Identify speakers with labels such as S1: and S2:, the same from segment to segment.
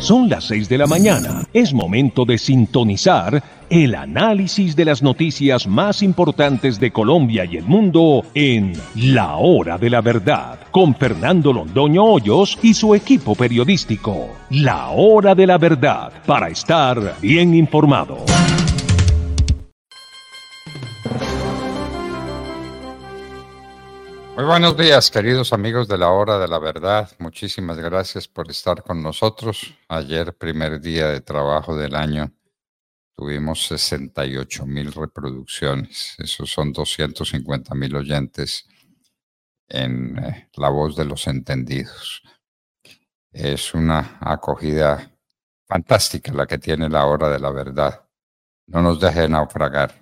S1: Son las 6 de la mañana. Es momento de sintonizar el análisis de las noticias más importantes de Colombia y el mundo en La Hora de la Verdad, con Fernando Londoño Hoyos y su equipo periodístico. La Hora de la Verdad, para estar bien informado.
S2: Muy buenos días, queridos amigos de la hora de la verdad. Muchísimas gracias por estar con nosotros. Ayer, primer día de trabajo del año, tuvimos 68 mil reproducciones. Esos son 250 mil oyentes en eh, La Voz de los Entendidos. Es una acogida fantástica la que tiene la hora de la verdad. No nos deje naufragar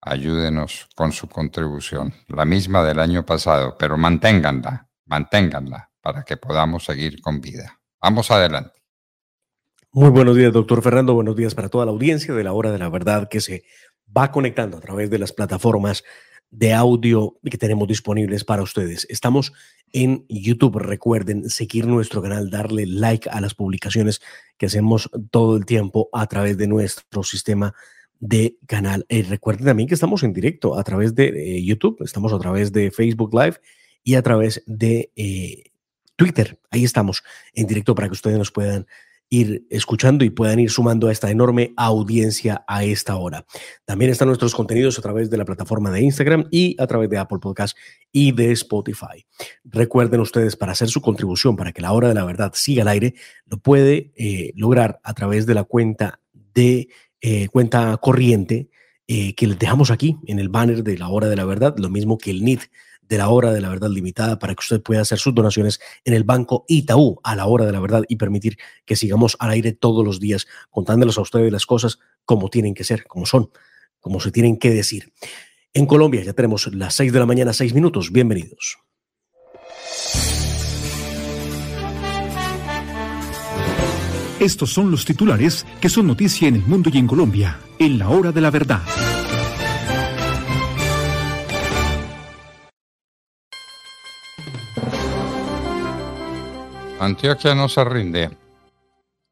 S2: ayúdenos con su contribución, la misma del año pasado, pero manténganla, manténganla para que podamos seguir con vida. Vamos adelante.
S3: Muy buenos días, doctor Fernando. Buenos días para toda la audiencia de la hora de la verdad que se va conectando a través de las plataformas de audio que tenemos disponibles para ustedes. Estamos en YouTube. Recuerden seguir nuestro canal, darle like a las publicaciones que hacemos todo el tiempo a través de nuestro sistema canal. Eh, recuerden también que estamos en directo a través de eh, YouTube, estamos a través de Facebook Live y a través de eh, Twitter. Ahí estamos en directo para que ustedes nos puedan ir escuchando y puedan ir sumando a esta enorme audiencia a esta hora. También están nuestros contenidos a través de la plataforma de Instagram y a través de Apple Podcast y de Spotify. Recuerden ustedes, para hacer su contribución, para que la hora de la verdad siga al aire, lo puede lograr a través de la cuenta de eh, cuenta corriente eh, que les dejamos aquí en el banner de la hora de la verdad, lo mismo que el NIT de la hora de la verdad limitada para que usted pueda hacer sus donaciones en el banco Itaú a la hora de la verdad y permitir que sigamos al aire todos los días contándoles a ustedes las cosas como tienen que ser, como son, como se tienen que decir. En Colombia ya tenemos las 6 de la mañana, 6 minutos. Bienvenidos.
S4: Estos son los titulares que son noticia en el mundo y en Colombia, en la hora de la verdad.
S2: Antioquia no se rinde.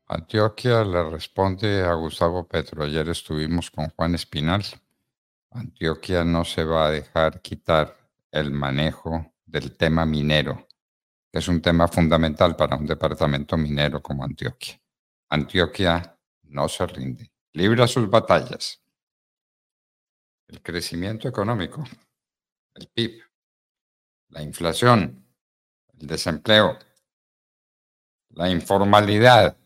S2: Antioquia le responde a Gustavo Petro. Ayer estuvimos con Juan Espinal. Antioquia no se va a dejar quitar el manejo del tema minero, que es un tema fundamental para un departamento minero como Antioquia. Antioquia no se rinde, libra sus batallas. El crecimiento económico, el PIB, la inflación, el desempleo, la informalidad.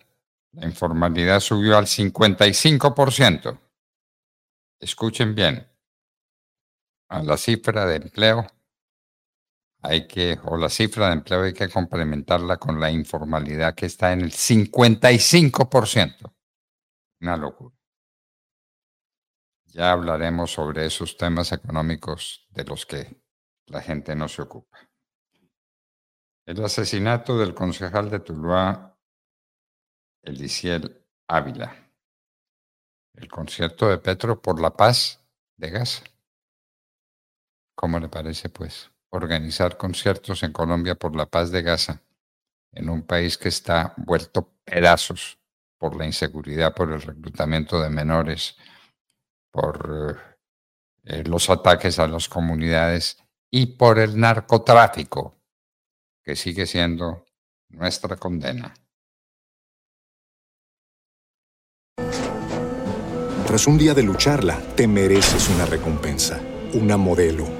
S2: La informalidad subió al 55%. Escuchen bien, a la cifra de empleo hay que, o la cifra de empleo hay que complementarla con la informalidad que está en el 55%. Una locura. Ya hablaremos sobre esos temas económicos de los que la gente no se ocupa. El asesinato del concejal de Tuluá, Eliciel Ávila. El concierto de Petro por la paz de Gaza. ¿Cómo le parece, pues? organizar conciertos en Colombia por la paz de Gaza, en un país que está vuelto pedazos por la inseguridad, por el reclutamiento de menores, por eh, eh, los ataques a las comunidades y por el narcotráfico, que sigue siendo nuestra condena.
S5: Tras un día de lucharla, te mereces una recompensa, una modelo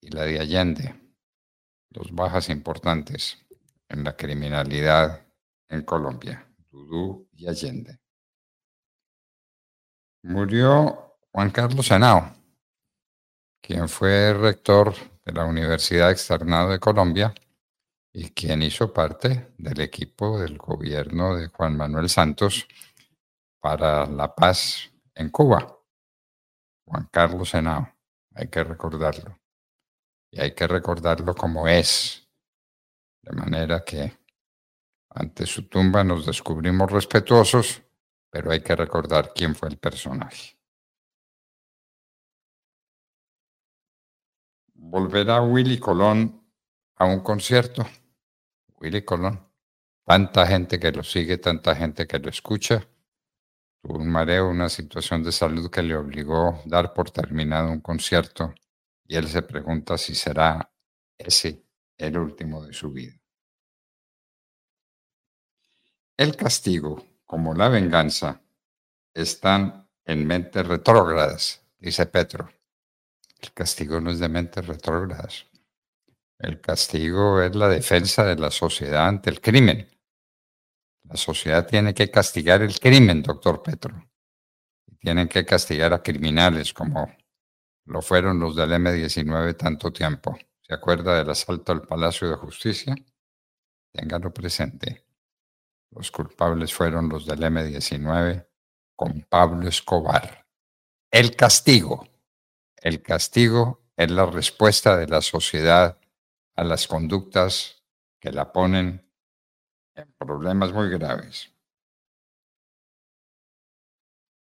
S2: y la de Allende, dos bajas importantes en la criminalidad en Colombia, Dudú y Allende. Murió Juan Carlos Henao, quien fue rector de la Universidad Externado de Colombia y quien hizo parte del equipo del gobierno de Juan Manuel Santos para la paz en Cuba. Juan Carlos Henao, hay que recordarlo. Y hay que recordarlo como es. De manera que ante su tumba nos descubrimos respetuosos, pero hay que recordar quién fue el personaje. Volverá Willy Colón a un concierto. Willy Colón. Tanta gente que lo sigue, tanta gente que lo escucha. Tuvo un mareo, una situación de salud que le obligó a dar por terminado un concierto y él se pregunta si será ese el último de su vida. El castigo, como la venganza, están en mentes retrógradas, dice Petro. El castigo no es de mentes retrógradas. El castigo es la defensa de la sociedad ante el crimen. La sociedad tiene que castigar el crimen, doctor Petro. Tienen que castigar a criminales como lo fueron los del M-19 tanto tiempo. ¿Se acuerda del asalto al Palacio de Justicia? Téngalo presente. Los culpables fueron los del M-19 con Pablo Escobar. El castigo. El castigo es la respuesta de la sociedad a las conductas que la ponen en problemas muy graves.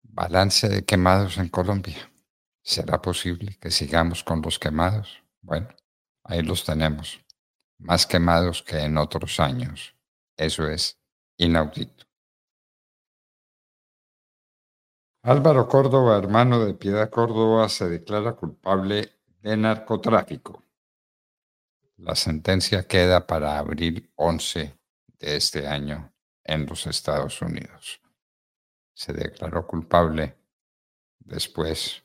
S2: Balance de quemados en Colombia. ¿Será posible que sigamos con los quemados? Bueno, ahí los tenemos. Más quemados que en otros años. Eso es inaudito. Álvaro Córdoba, hermano de Piedad Córdoba, se declara culpable de narcotráfico. La sentencia queda para abril 11 de este año en los Estados Unidos. Se declaró culpable después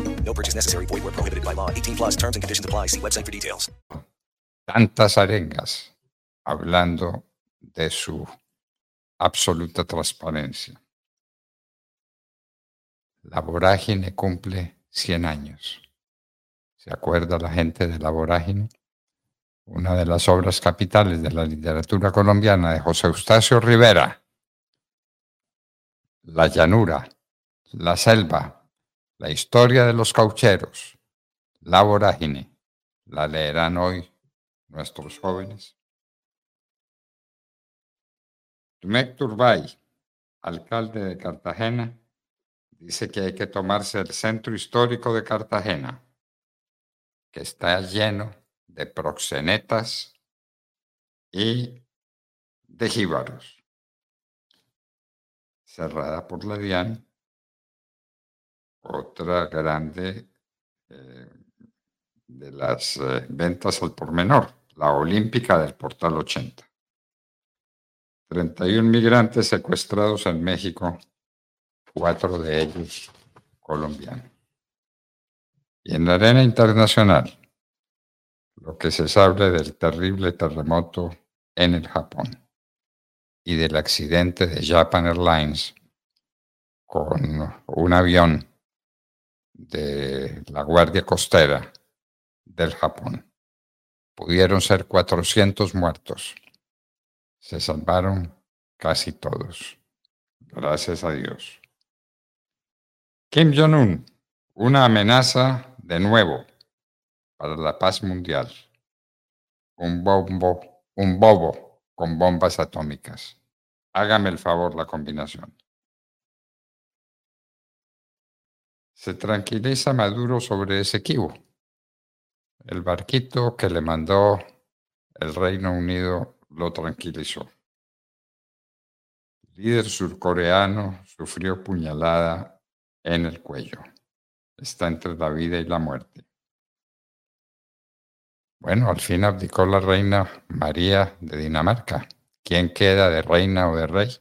S6: No purchase necessary. Void where prohibited by law. 18 plus terms and conditions apply. See website for details.
S2: Tantas arengas hablando de su absoluta transparencia. La vorágine cumple 100 años. ¿Se acuerda la gente de La Vorágine? Una de las obras capitales de la literatura colombiana de José Eustacio Rivera. La llanura, la selva, la historia de los caucheros, La Vorágine, la leerán hoy nuestros jóvenes. Tumek Turbay, alcalde de Cartagena, dice que hay que tomarse el centro histórico de Cartagena, que está lleno de proxenetas y de jíbaros. Cerrada por la otra grande eh, de las eh, ventas al por menor, la olímpica del Portal 80. 31 migrantes secuestrados en México, cuatro de ellos colombianos. Y en la arena internacional, lo que se sabe del terrible terremoto en el Japón y del accidente de Japan Airlines con un avión de la Guardia Costera del Japón. Pudieron ser 400 muertos. Se salvaron casi todos. Gracias a Dios. Kim Jong-un, una amenaza de nuevo para la paz mundial. Un bombo, un bobo con bombas atómicas. Hágame el favor la combinación. Se tranquiliza Maduro sobre ese equivo. El barquito que le mandó el Reino Unido lo tranquilizó. El líder surcoreano sufrió puñalada en el cuello. Está entre la vida y la muerte. Bueno, al fin abdicó la reina María de Dinamarca. ¿Quién queda de reina o de rey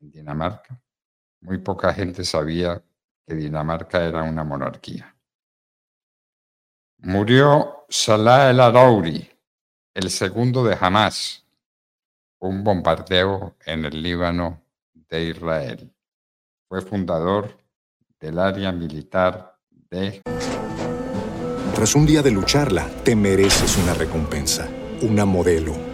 S2: en Dinamarca? Muy poca gente sabía que Dinamarca era una monarquía. Murió Salah el Arouri, el segundo de Hamas, un bombardeo en el Líbano de Israel. Fue fundador del área militar de...
S5: Tras un día de lucharla, te mereces una recompensa, una modelo,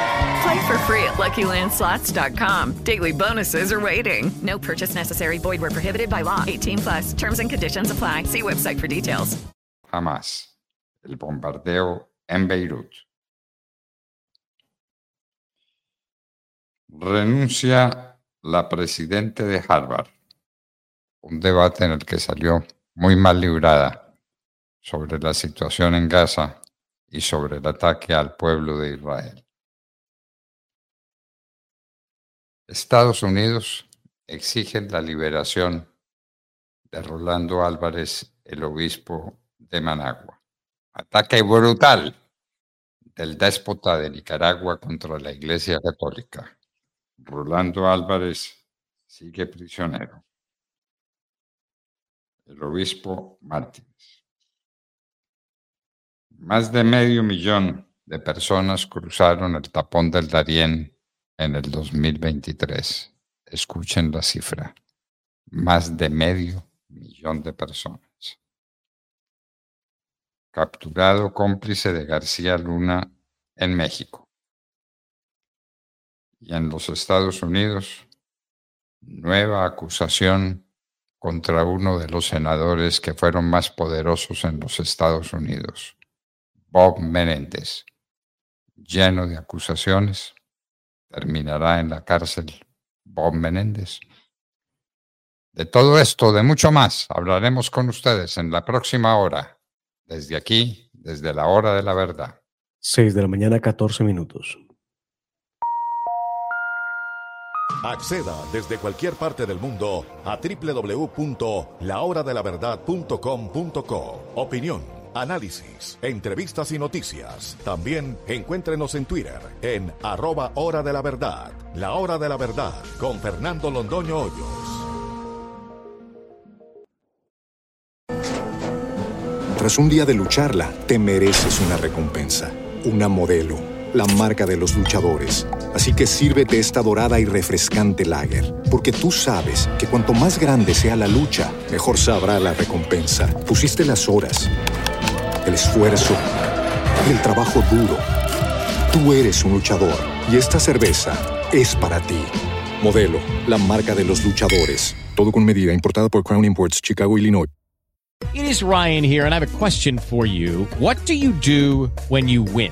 S7: Play for free at LuckyLandSlots.com. Daily bonuses are waiting. No purchase necessary. Void where prohibited by law. 18 plus. Terms and conditions apply. See website for details.
S2: El bombardeo en Beirut. Renuncia la presidente de Harvard. Un debate en el que salió muy mal librada sobre la situación en Gaza y sobre el ataque al pueblo de Israel. Estados Unidos exigen la liberación de Rolando Álvarez, el obispo de Managua. Ataque brutal del déspota de Nicaragua contra la Iglesia Católica. Rolando Álvarez sigue prisionero. El obispo Martínez. Más de medio millón de personas cruzaron el tapón del Darién en el 2023. Escuchen la cifra. Más de medio millón de personas. Capturado cómplice de García Luna en México. Y en los Estados Unidos, nueva acusación contra uno de los senadores que fueron más poderosos en los Estados Unidos, Bob Menéndez, lleno de acusaciones, terminará en la cárcel Bob Menéndez. De todo esto, de mucho más, hablaremos con ustedes en la próxima hora, desde aquí, desde la hora de la verdad.
S3: 6 de la mañana, 14 minutos.
S8: Acceda desde cualquier parte del mundo a www.lahoradelaverdad.com.co. Opinión análisis, entrevistas y noticias. También encuéntrenos en Twitter en arroba hora de la verdad. La hora de la verdad con Fernando Londoño Hoyos.
S5: Tras un día de lucharla, te mereces una recompensa, una modelo, la marca de los luchadores. Así que sírvete esta dorada y refrescante lager, porque tú sabes que cuanto más grande sea la lucha, mejor sabrá la recompensa. Pusiste las horas, el esfuerzo, el trabajo duro. Tú eres un luchador y esta cerveza es para ti. Modelo, la marca de los luchadores. Todo con medida, importada por Crown Imports, Chicago, Illinois.
S9: It is Ryan here, and I have a question for you. What do you do when you win?